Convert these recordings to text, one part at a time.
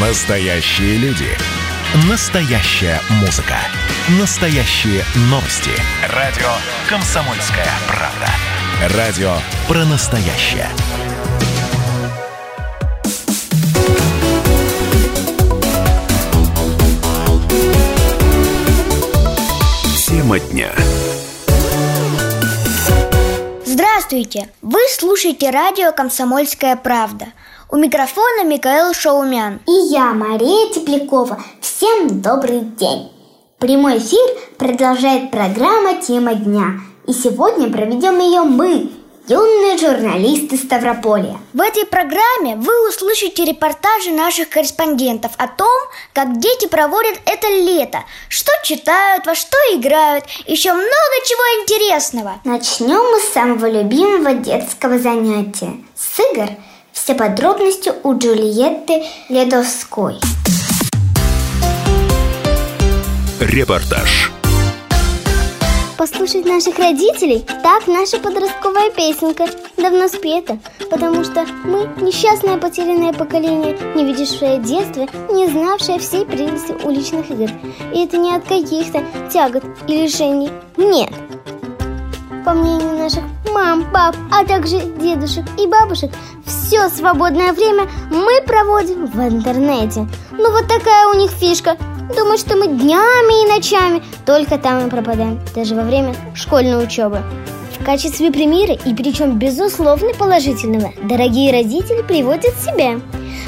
Настоящие люди. Настоящая музыка. Настоящие новости. Радио «Комсомольская правда». Радио про настоящее. Тема дня. Здравствуйте! Вы слушаете радио «Комсомольская правда». У микрофона Михаил Шаумян. И я, Мария Теплякова. Всем добрый день! Прямой эфир продолжает программа «Тема дня». И сегодня проведем ее мы, юные журналисты Ставрополя. В этой программе вы услышите репортажи наших корреспондентов о том, как дети проводят это лето, что читают, во что играют, еще много чего интересного. Начнем мы с самого любимого детского занятия – с игр. Все подробности у Джульетты Ледовской. Репортаж послушать наших родителей, так наша подростковая песенка давно спета, потому что мы несчастное потерянное поколение, не видевшее детства, не знавшее всей прелести уличных игр. И это не от каких-то тягот и лишений. Нет. По мнению наших мам, пап, а также дедушек и бабушек, все свободное время мы проводим в интернете. Ну вот такая у них фишка – Думают, что мы днями и ночами только там и пропадаем, даже во время школьной учебы. В качестве примера, и причем безусловно положительного, дорогие родители приводят себя.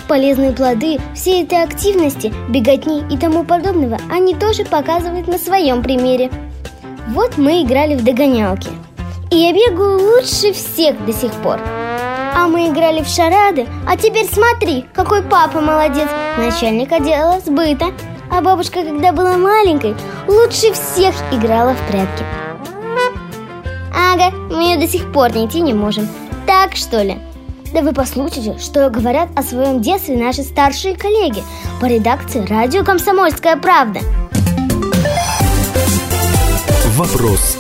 Полезные плоды всей этой активности, беготни и тому подобного они тоже показывают на своем примере. Вот мы играли в догонялки. И я бегаю лучше всех до сих пор. А мы играли в шарады, а теперь смотри, какой папа молодец, начальник отдела сбыта. А бабушка, когда была маленькой, лучше всех играла в прятки. Ага, мы ее до сих пор найти не можем. Так что ли? Да вы послушайте, что говорят о своем детстве наши старшие коллеги по редакции «Радио Комсомольская правда». Вопрос.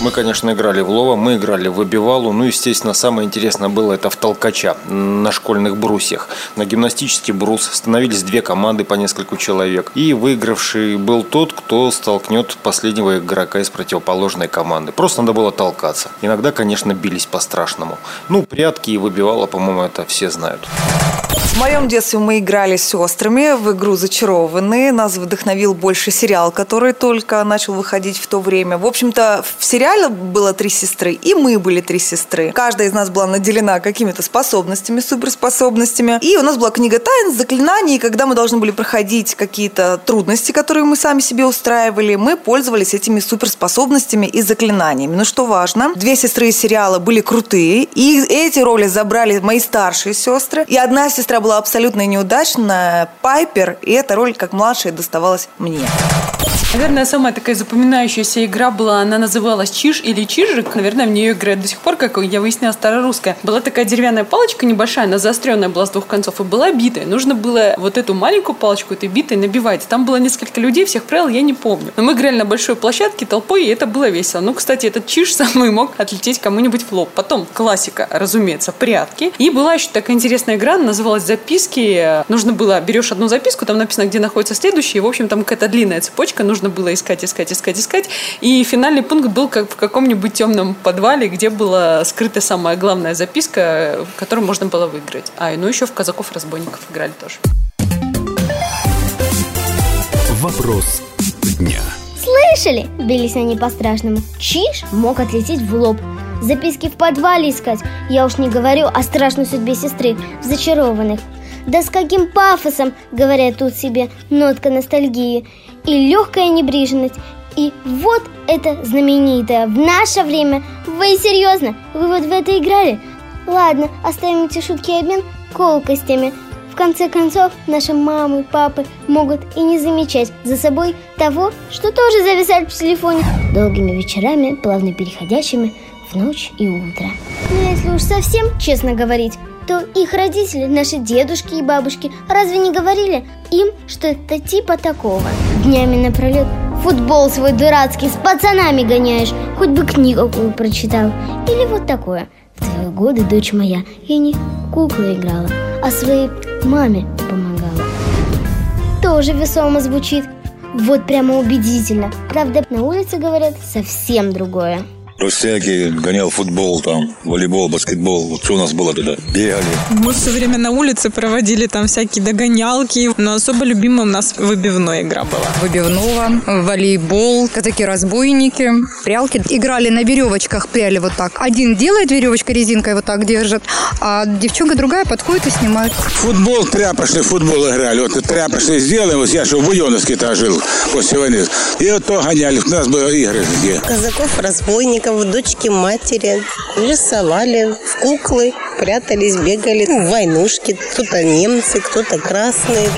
Мы, конечно, играли в лова, мы играли в выбивалу. Ну, естественно, самое интересное было это в толкача на школьных брусьях. На гимнастический брус становились две команды по нескольку человек. И выигравший был тот, кто столкнет последнего игрока из противоположной команды. Просто надо было толкаться. Иногда, конечно, бились по-страшному. Ну, прятки и выбивала, по-моему, это все знают. В моем детстве мы играли с сестрами в игру «Зачарованные». Нас вдохновил больше сериал, который только начал выходить в то время. В общем-то, в сериале было три сестры, и мы были три сестры. Каждая из нас была наделена какими-то способностями, суперспособностями. И у нас была книга тайн, заклинаний, когда мы должны были проходить какие-то трудности, которые мы сами себе устраивали, мы пользовались этими суперспособностями и заклинаниями. Но что важно, две сестры из сериала были крутые, и эти роли забрали мои старшие сестры, и одна сестра была была абсолютно неудачная, Пайпер, и эта роль как младшая доставалась мне. Наверное, самая такая запоминающаяся игра была, она называлась Чиж или Чижик. Наверное, в нее играют до сих пор, как я выяснила, старорусская. Была такая деревянная палочка небольшая, она заостренная была с двух концов и была битая. Нужно было вот эту маленькую палочку этой битой набивать. Там было несколько людей, всех правил я не помню. Но мы играли на большой площадке толпой, и это было весело. Ну, кстати, этот Чиж самый мог отлететь кому-нибудь в лоб. Потом классика, разумеется, прятки. И была еще такая интересная игра, называлась записки. Нужно было, берешь одну записку, там написано, где находится следующая, и, в общем, там какая-то длинная цепочка, нужно нужно было искать, искать, искать, искать. И финальный пункт был как в каком-нибудь темном подвале, где была скрыта самая главная записка, которую можно было выиграть. А, ну еще в казаков-разбойников играли тоже. Вопрос дня. Слышали? Бились они по-страшному. Чиж мог отлететь в лоб. Записки в подвале искать. Я уж не говорю о страшной судьбе сестры зачарованных. Да с каким пафосом, говорят тут себе, нотка ностальгии и легкая небрежность. И вот это знаменитое в наше время. Вы серьезно? Вы вот в это играли? Ладно, оставим эти шутки и обмен колкостями. В конце концов, наши мамы, папы могут и не замечать за собой того, что тоже зависает в телефоне долгими вечерами, плавно переходящими в ночь и утро. Но если уж совсем честно говорить, то их родители, наши дедушки и бабушки, разве не говорили им что-то типа такого? Днями напролет футбол свой дурацкий с пацанами гоняешь, хоть бы книгу какую прочитал. Или вот такое. В твои годы, дочь моя, я не куклы играла, а свои маме помогала. Тоже весомо звучит. Вот прямо убедительно. Правда, на улице говорят совсем другое. Всякие гонял футбол там, волейбол, баскетбол. Вот что у нас было тогда? Бегали. Мы все время на улице проводили там всякие догонялки. Но особо любимая у нас выбивная игра была. Выбивного, волейбол, такие разбойники, прялки. Играли на веревочках, пряли вот так. Один делает веревочкой резинкой вот так держит, а девчонка другая подходит и снимает. Футбол, тряпочный футбол играли. Вот тряпочный сделаем. Вот я что в Буденовске-то жил после войны. И вот то гоняли. У нас были игры где. Разбойников, дочки матери. Рисовали в куклы, прятались, бегали. В войнушки. Кто-то немцы, кто-то красные.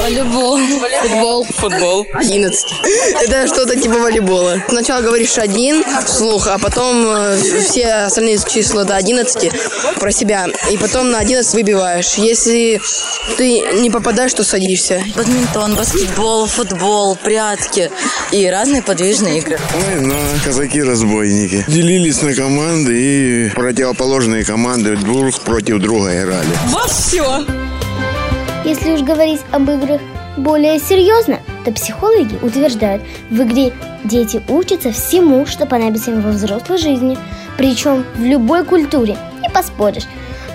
Волейбол. Футбол. Футбол. 11. Это что-то типа волейбола. Сначала говоришь один вслух, а потом э, все остальные числа до 11 про себя. И потом на 11 выбиваешь. Если ты не попадаешь, то садишься. Бадминтон, баскетбол, футбол, прятки и разные подвижные игры. Война, казаки-разбойники. Делились на команды и противоположные команды друг против друга играли. Во все! Если уж говорить об играх более серьезно, то психологи утверждают, в игре дети учатся всему, что понадобится им во взрослой жизни, причем в любой культуре, не поспоришь.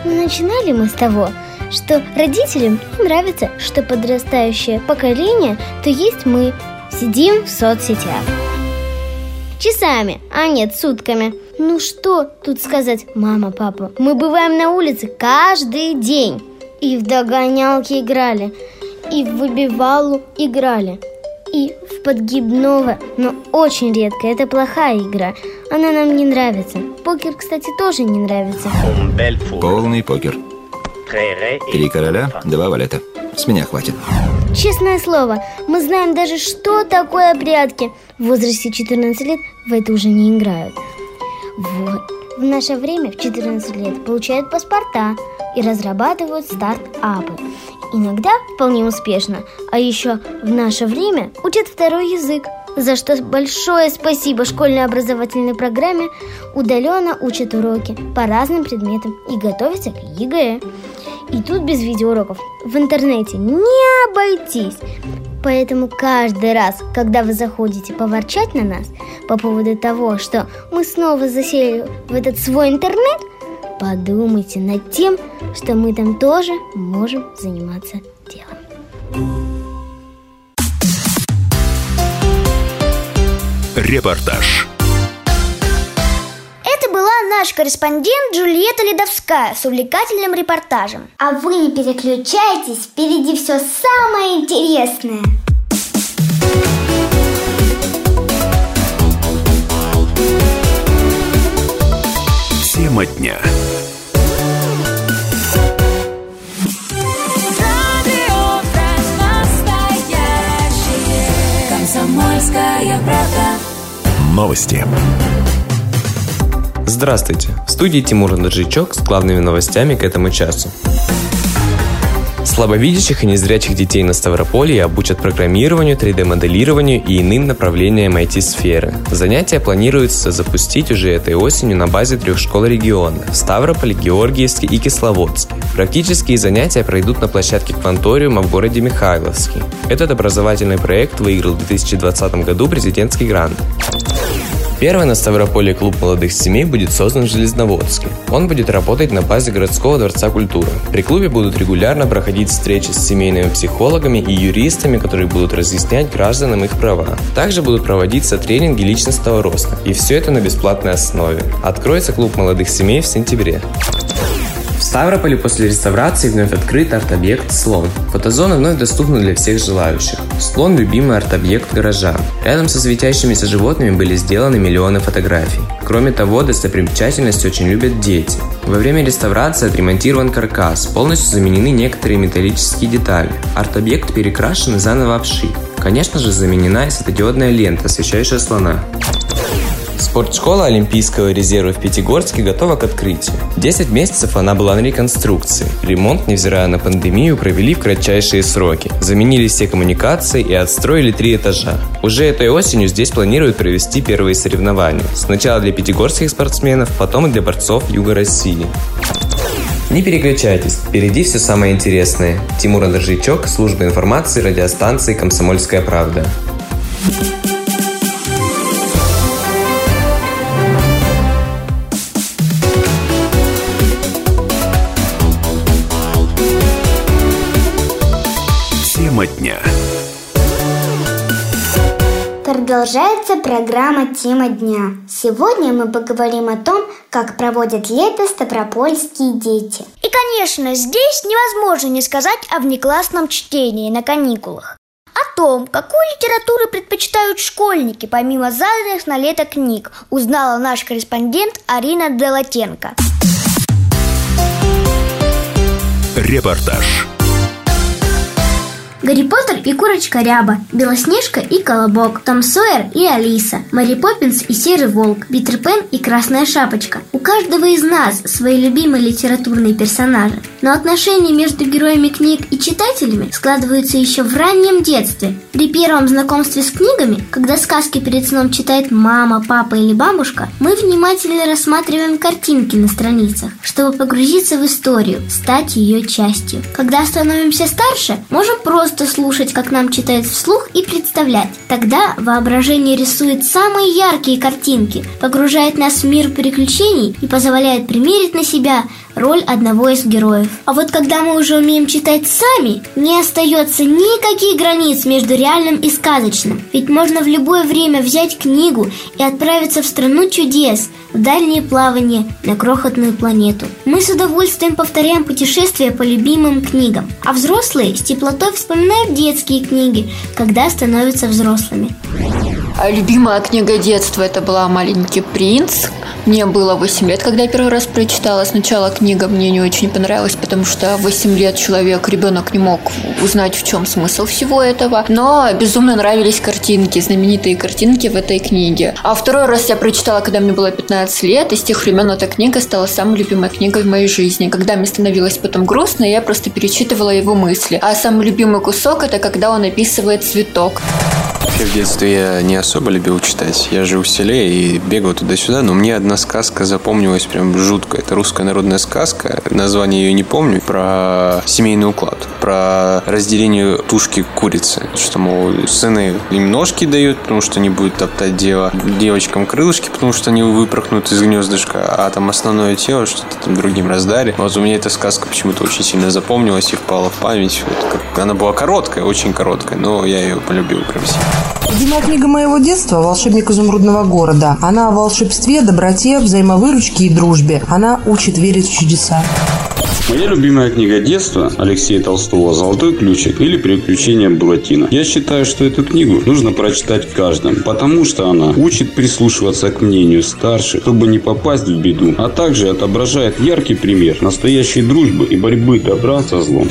Но начинали мы с того, что родителям не нравится, что подрастающее поколение, то есть мы, сидим в соцсетях. Часами, а нет, сутками. Ну что тут сказать, мама, папа, мы бываем на улице каждый день. И в догонялки играли, и в выбивалу играли, и в подгибного, но очень редко. Это плохая игра. Она нам не нравится. Покер, кстати, тоже не нравится. Полный покер. Три короля, два валета. С меня хватит. Честное слово, мы знаем даже, что такое прятки. В возрасте 14 лет в это уже не играют. Вот. В наше время в 14 лет получают паспорта и разрабатывают старт-апы. Иногда вполне успешно, а еще в наше время учат второй язык, за что большое спасибо школьной образовательной программе удаленно учат уроки по разным предметам и готовятся к ЕГЭ. И тут без видеоуроков в интернете не обойтись. Поэтому каждый раз, когда вы заходите поворчать на нас по поводу того, что мы снова засели в этот свой интернет, подумайте над тем, что мы там тоже можем заниматься делом. Репортаж. Наш корреспондент Джульетта Ледовская с увлекательным репортажем. А вы не переключайтесь, впереди все самое интересное. Тема дня. Комсомольская правда. Новости. Здравствуйте! В студии Тимур Андржичок с главными новостями к этому часу. Слабовидящих и незрячих детей на Ставрополье обучат программированию, 3D-моделированию и иным направлениям IT-сферы. Занятия планируется запустить уже этой осенью на базе трех школ региона – в Ставрополе, Георгиевске и Кисловодске. Практические занятия пройдут на площадке Кванториума в городе Михайловске. Этот образовательный проект выиграл в 2020 году президентский грант. Первый на Ставрополе клуб молодых семей будет создан в Железноводске. Он будет работать на базе городского дворца культуры. При клубе будут регулярно проходить встречи с семейными психологами и юристами, которые будут разъяснять гражданам их права. Также будут проводиться тренинги личностного роста. И все это на бесплатной основе. Откроется клуб молодых семей в сентябре. В Ставрополе после реставрации вновь открыт арт-объект «Слон». Фотозона вновь доступна для всех желающих. Слон – любимый арт-объект горожан. Рядом со светящимися животными были сделаны миллионы фотографий. Кроме того, достопримечательность очень любят дети. Во время реставрации отремонтирован каркас, полностью заменены некоторые металлические детали. Арт-объект перекрашен и заново обшит. Конечно же, заменена и светодиодная лента, освещающая слона. Спортшкола Олимпийского резерва в Пятигорске готова к открытию. 10 месяцев она была на реконструкции. Ремонт, невзирая на пандемию, провели в кратчайшие сроки. Заменили все коммуникации и отстроили три этажа. Уже этой осенью здесь планируют провести первые соревнования. Сначала для пятигорских спортсменов, потом и для борцов Юга России. Не переключайтесь, впереди все самое интересное. Тимур Андржичок, служба информации радиостанции «Комсомольская правда». Продолжается программа «Тема дня». Сегодня мы поговорим о том, как проводят лето ставропольские дети. И, конечно, здесь невозможно не сказать о внеклассном чтении на каникулах. О том, какую литературу предпочитают школьники, помимо заданных на лето книг, узнала наш корреспондент Арина Делатенко. Репортаж. Гарри Поттер и Курочка Ряба, Белоснежка и Колобок, Том Сойер и Алиса, Мэри Поппинс и Серый Волк, Питер Пен и Красная Шапочка. У каждого из нас свои любимые литературные персонажи. Но отношения между героями книг и читателями складываются еще в раннем детстве. При первом знакомстве с книгами, когда сказки перед сном читает мама, папа или бабушка, мы внимательно рассматриваем картинки на страницах, чтобы погрузиться в историю, стать ее частью. Когда становимся старше, можем просто слушать, как нам читают вслух и представлять. Тогда воображение рисует самые яркие картинки, погружает нас в мир приключений и позволяет примерить на себя роль одного из героев. А вот когда мы уже умеем читать сами, не остается никаких границ между реальным и сказочным. Ведь можно в любое время взять книгу и отправиться в страну чудес, в дальние плавания на крохотную планету. Мы с удовольствием повторяем путешествия по любимым книгам, а взрослые с теплотой вспоминают детские книги, когда становятся взрослыми. А любимая книга детства это была «Маленький принц». Мне было 8 лет, когда я первый раз прочитала. Сначала книга мне не очень понравилась, потому что 8 лет человек, ребенок не мог узнать, в чем смысл всего этого. Но безумно нравились картинки, знаменитые картинки в этой книге. А второй раз я прочитала, когда мне было 15 лет, и с тех времен эта книга стала самой любимой книгой в моей жизни. Когда мне становилось потом грустно, я просто перечитывала его мысли. А самый любимый кусок это когда он описывает цветок. Вообще в детстве я не особо любил читать. Я жил в селе и бегал туда-сюда, но мне одна сказка запомнилась прям жутко. Это русская народная сказка, название ее не помню, про семейный уклад, про разделение тушки курицы. Что, мол, сыны им ножки дают, потому что не будут топтать дело, девочкам крылышки, потому что они выпорхнут из гнездышка, а там основное тело что-то там другим раздали. Вот у меня эта сказка почему-то очень сильно запомнилась и впала в память. Вот как... Она была короткая, очень короткая, но я ее полюбил прям сильно. Любимая книга моего детства «Волшебник изумрудного города». Она о волшебстве, доброте, взаимовыручке и дружбе. Она учит верить в чудеса. Моя любимая книга детства Алексея Толстого «Золотой ключик» или «Приключения Буратино». Я считаю, что эту книгу нужно прочитать каждому, потому что она учит прислушиваться к мнению старших, чтобы не попасть в беду, а также отображает яркий пример настоящей дружбы и борьбы добра со злом.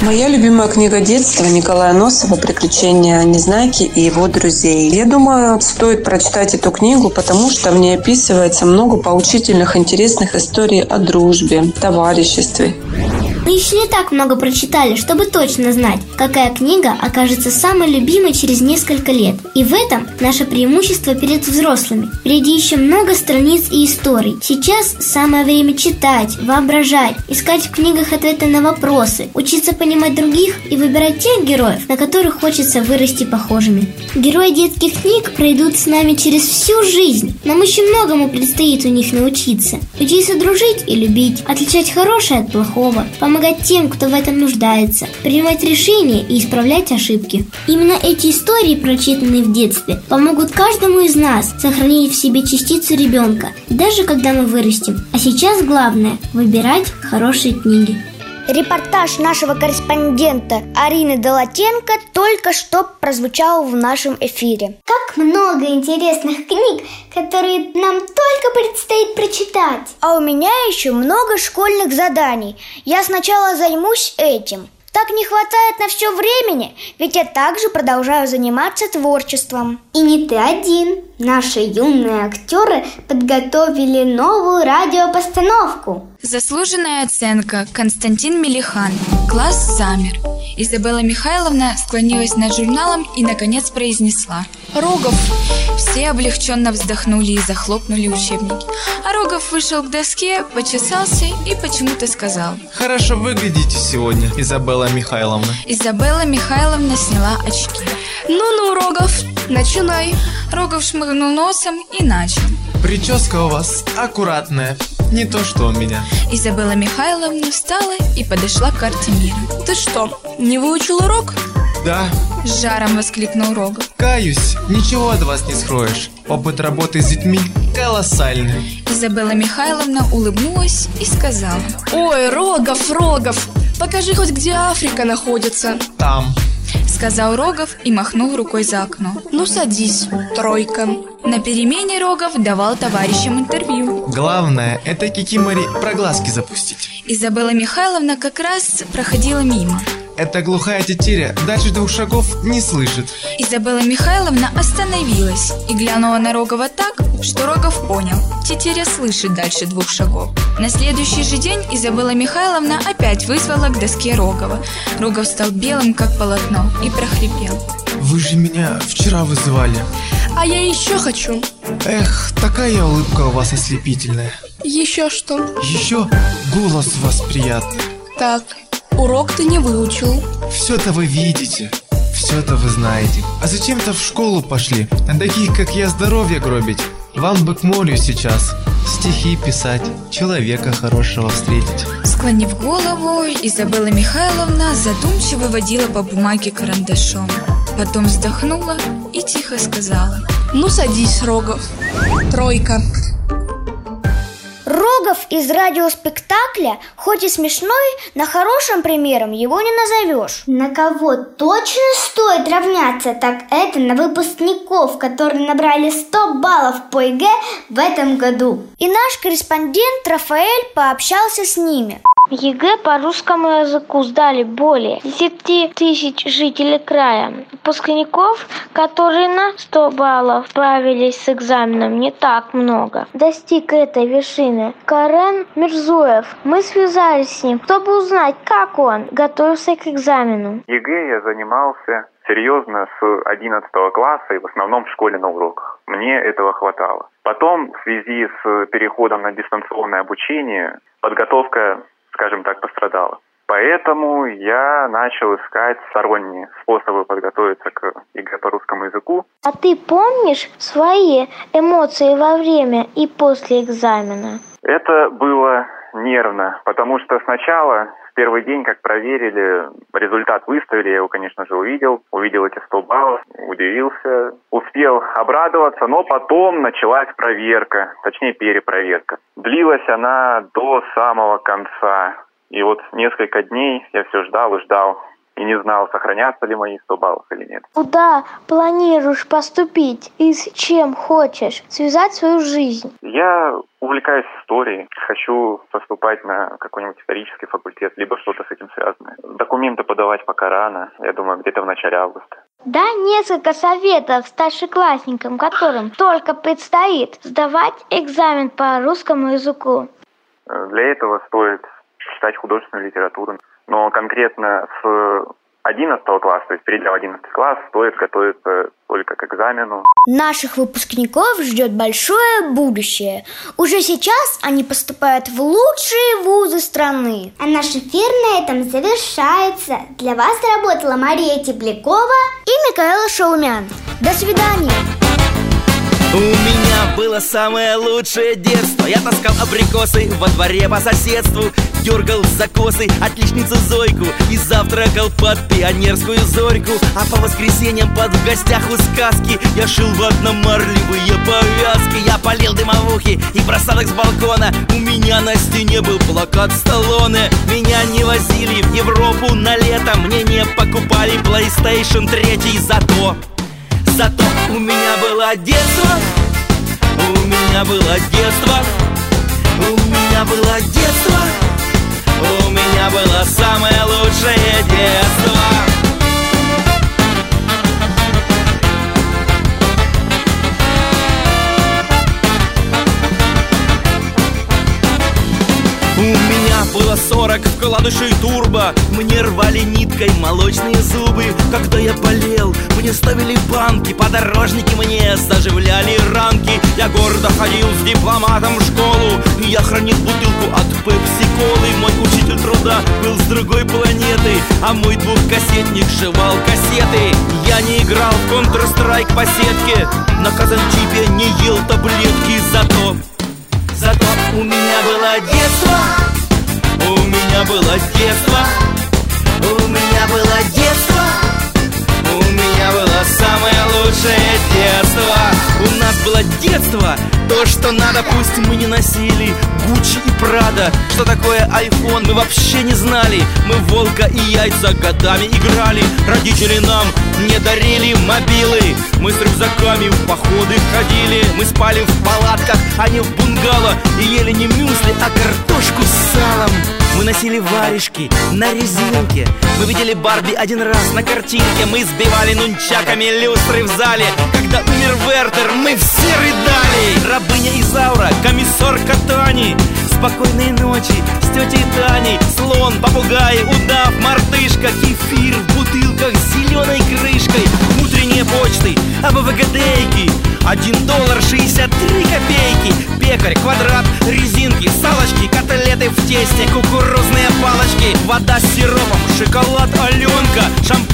Моя любимая книга детства Николая Носова «Приключения Незнайки и его друзей». Я думаю, стоит прочитать эту книгу, потому что в ней описывается много поучительных, интересных историй о дружбе, товариществе. Мы еще не так много прочитали, чтобы точно знать, какая книга окажется самой любимой через несколько лет. И в этом наше преимущество перед взрослыми. Впереди еще много страниц и историй. Сейчас самое время читать, воображать, искать в книгах ответы на вопросы, учиться понимать других и выбирать тех героев, на которых хочется вырасти похожими. Герои детских книг пройдут с нами через всю жизнь. Нам еще многому предстоит у них научиться. Учиться дружить и любить, отличать хорошее от плохого, помогать тем, кто в этом нуждается, принимать решения и исправлять ошибки. Именно эти истории, прочитанные в детстве, помогут каждому из нас сохранить в себе частицу ребенка, даже когда мы вырастем. А сейчас главное – выбирать хорошие книги. Репортаж нашего корреспондента Арины Долатенко только что прозвучал в нашем эфире. Как много интересных книг, которые нам только предстоит прочитать. А у меня еще много школьных заданий. Я сначала займусь этим. Так не хватает на все времени, ведь я также продолжаю заниматься творчеством. И не ты один. Наши юные актеры подготовили новую радиопостановку. Заслуженная оценка Константин Мелихан. Класс замер. Изабелла Михайловна склонилась над журналом и, наконец, произнесла. «Рогов!» Все облегченно вздохнули и захлопнули учебники. А Рогов вышел к доске, почесался и почему-то сказал. Хорошо выглядите сегодня, Изабелла Михайловна. Изабелла Михайловна сняла очки. Ну-ну, Рогов, начинай. Рогов шмыгнул носом и начал. Прическа у вас аккуратная, не то что у меня. Изабелла Михайловна встала и подошла к карте мира. Ты что, не выучил урок? Да. С жаром воскликнул Рогов. Каюсь, ничего от вас не скроешь. Опыт работы с детьми колоссальный. Изабелла Михайловна улыбнулась и сказала. Ой, Рогов, Рогов, покажи хоть где Африка находится. Там. Сказал Рогов и махнул рукой за окно. Ну садись, тройка. На перемене Рогов давал товарищам интервью. Главное, это Кикимори про глазки запустить. Изабелла Михайловна как раз проходила мимо. Эта глухая тетеря дальше двух шагов не слышит. Изабелла Михайловна остановилась и глянула на Рогова так, что Рогов понял. Тетеря слышит дальше двух шагов. На следующий же день Изабелла Михайловна опять вызвала к доске Рогова. Рогов стал белым, как полотно, и прохрипел. Вы же меня вчера вызывали. А я еще хочу. Эх, такая улыбка у вас ослепительная. Еще что? Еще голос у вас приятный. Так, урок ты не выучил. Все-то вы видите. Все-то вы знаете. А зачем-то в школу пошли, а таких, как я, здоровье гробить. Вам бы к морю сейчас стихи писать, человека хорошего встретить. Склонив голову, Изабелла Михайловна задумчиво водила по бумаге карандашом. Потом вздохнула и тихо сказала. Ну садись, Рогов. Тройка. Рогов из радиоспектакля, хоть и смешной, на хорошим примером его не назовешь. На кого точно стоит равняться, так это на выпускников, которые набрали 100 баллов по ЕГЭ в этом году. И наш корреспондент Рафаэль пообщался с ними. ЕГЭ по русскому языку сдали более 10 тысяч жителей края. Выпускников, которые на 100 баллов справились с экзаменом, не так много. Достиг этой вершины Карен Мирзуев. Мы связались с ним, чтобы узнать, как он готовился к экзамену. ЕГЭ я занимался серьезно с 11 класса и в основном в школе на уроках. Мне этого хватало. Потом, в связи с переходом на дистанционное обучение, подготовка скажем так, пострадала. Поэтому я начал искать сторонние способы подготовиться к ЕГЭ по русскому языку. А ты помнишь свои эмоции во время и после экзамена? Это было нервно, потому что сначала, первый день, как проверили, результат выставили, я его, конечно же, увидел. Увидел эти 100 баллов, удивился, успел обрадоваться, но потом началась проверка, точнее перепроверка. Длилась она до самого конца. И вот несколько дней я все ждал и ждал, и не знал, сохранятся ли мои 100 баллов или нет. Куда планируешь поступить и с чем хочешь связать свою жизнь? Я увлекаюсь историей, хочу поступать на какой-нибудь исторический факультет, либо что-то с этим связанное. Документы подавать пока рано, я думаю, где-то в начале августа. Да, несколько советов старшеклассникам, которым только предстоит сдавать экзамен по русскому языку. Для этого стоит читать художественную литературу. Но конкретно с 11 класса, то есть перейдя в 11 класс, стоит готовиться только к экзамену. Наших выпускников ждет большое будущее. Уже сейчас они поступают в лучшие вузы страны. А наш эфир на этом завершается. Для вас работала Мария Теплякова и Михаил Шаумян. До свидания. У меня было самое лучшее детство Я таскал абрикосы во дворе по соседству Дергал за косы отличницу Зойку. И завтракал под пионерскую зорьку. А по воскресеньям под в гостях у сказки Я шил ватно-марлевые повязки. Я полил дымовухи и бросал их с балкона. У меня на стене был плакат Сталлоне. Меня не возили в Европу на лето. Мне не покупали PlayStation 3 Зато Зато у меня было детство. У меня было детство. У меня было детство У меня было самое лучшее детство. У меня было сорок в кулак зародышей турбо. Мне рвали ниткой молочные зубы. Когда я болел, мне ставили банки Подорожники мне заживляли ранки Я гордо ходил с дипломатом в школу я хранил бутылку от пепси-колы. Мой учитель труда был с другой планеты А мой двухкассетник жевал кассеты. Я не играл в Counter-Strike по сетке На казанчипе не ел таблетки. Зато, зато у меня было детство. У меня было детство. У меня было детство самое лучшее детство. У нас было детство То, что надо, пусть мы не носили Гуччи и Прада. Что такое iPhone, мы вообще не знали. Мы волка и яйца годами играли. Родители нам не дарили мобилы. Мы с рюкзаками в походы ходили. Мы спали в палатках, а не в бунгало. И ели не мюсли, а картошку с салом мы носили варежки на резинке. Мы видели Барби один раз на картинке. Мы сбивали нунчаками люстры в зале. Когда умер Вертер, мы все рыдали. Рабыня Изаура, комиссар Катани. Спокойной ночи с тетей Таней. Слон, попугай, удав, мартышка. Кефир в бутылках с зеленой крышкой. Утренние почты, АБВГДейки Один доллар шестьдесят три копейки. Пекарь, квадрат, резинки, салочки Котлеты в тесте, кукурузные палочки. Вода с сиропом, шоколад Аленка Шампунь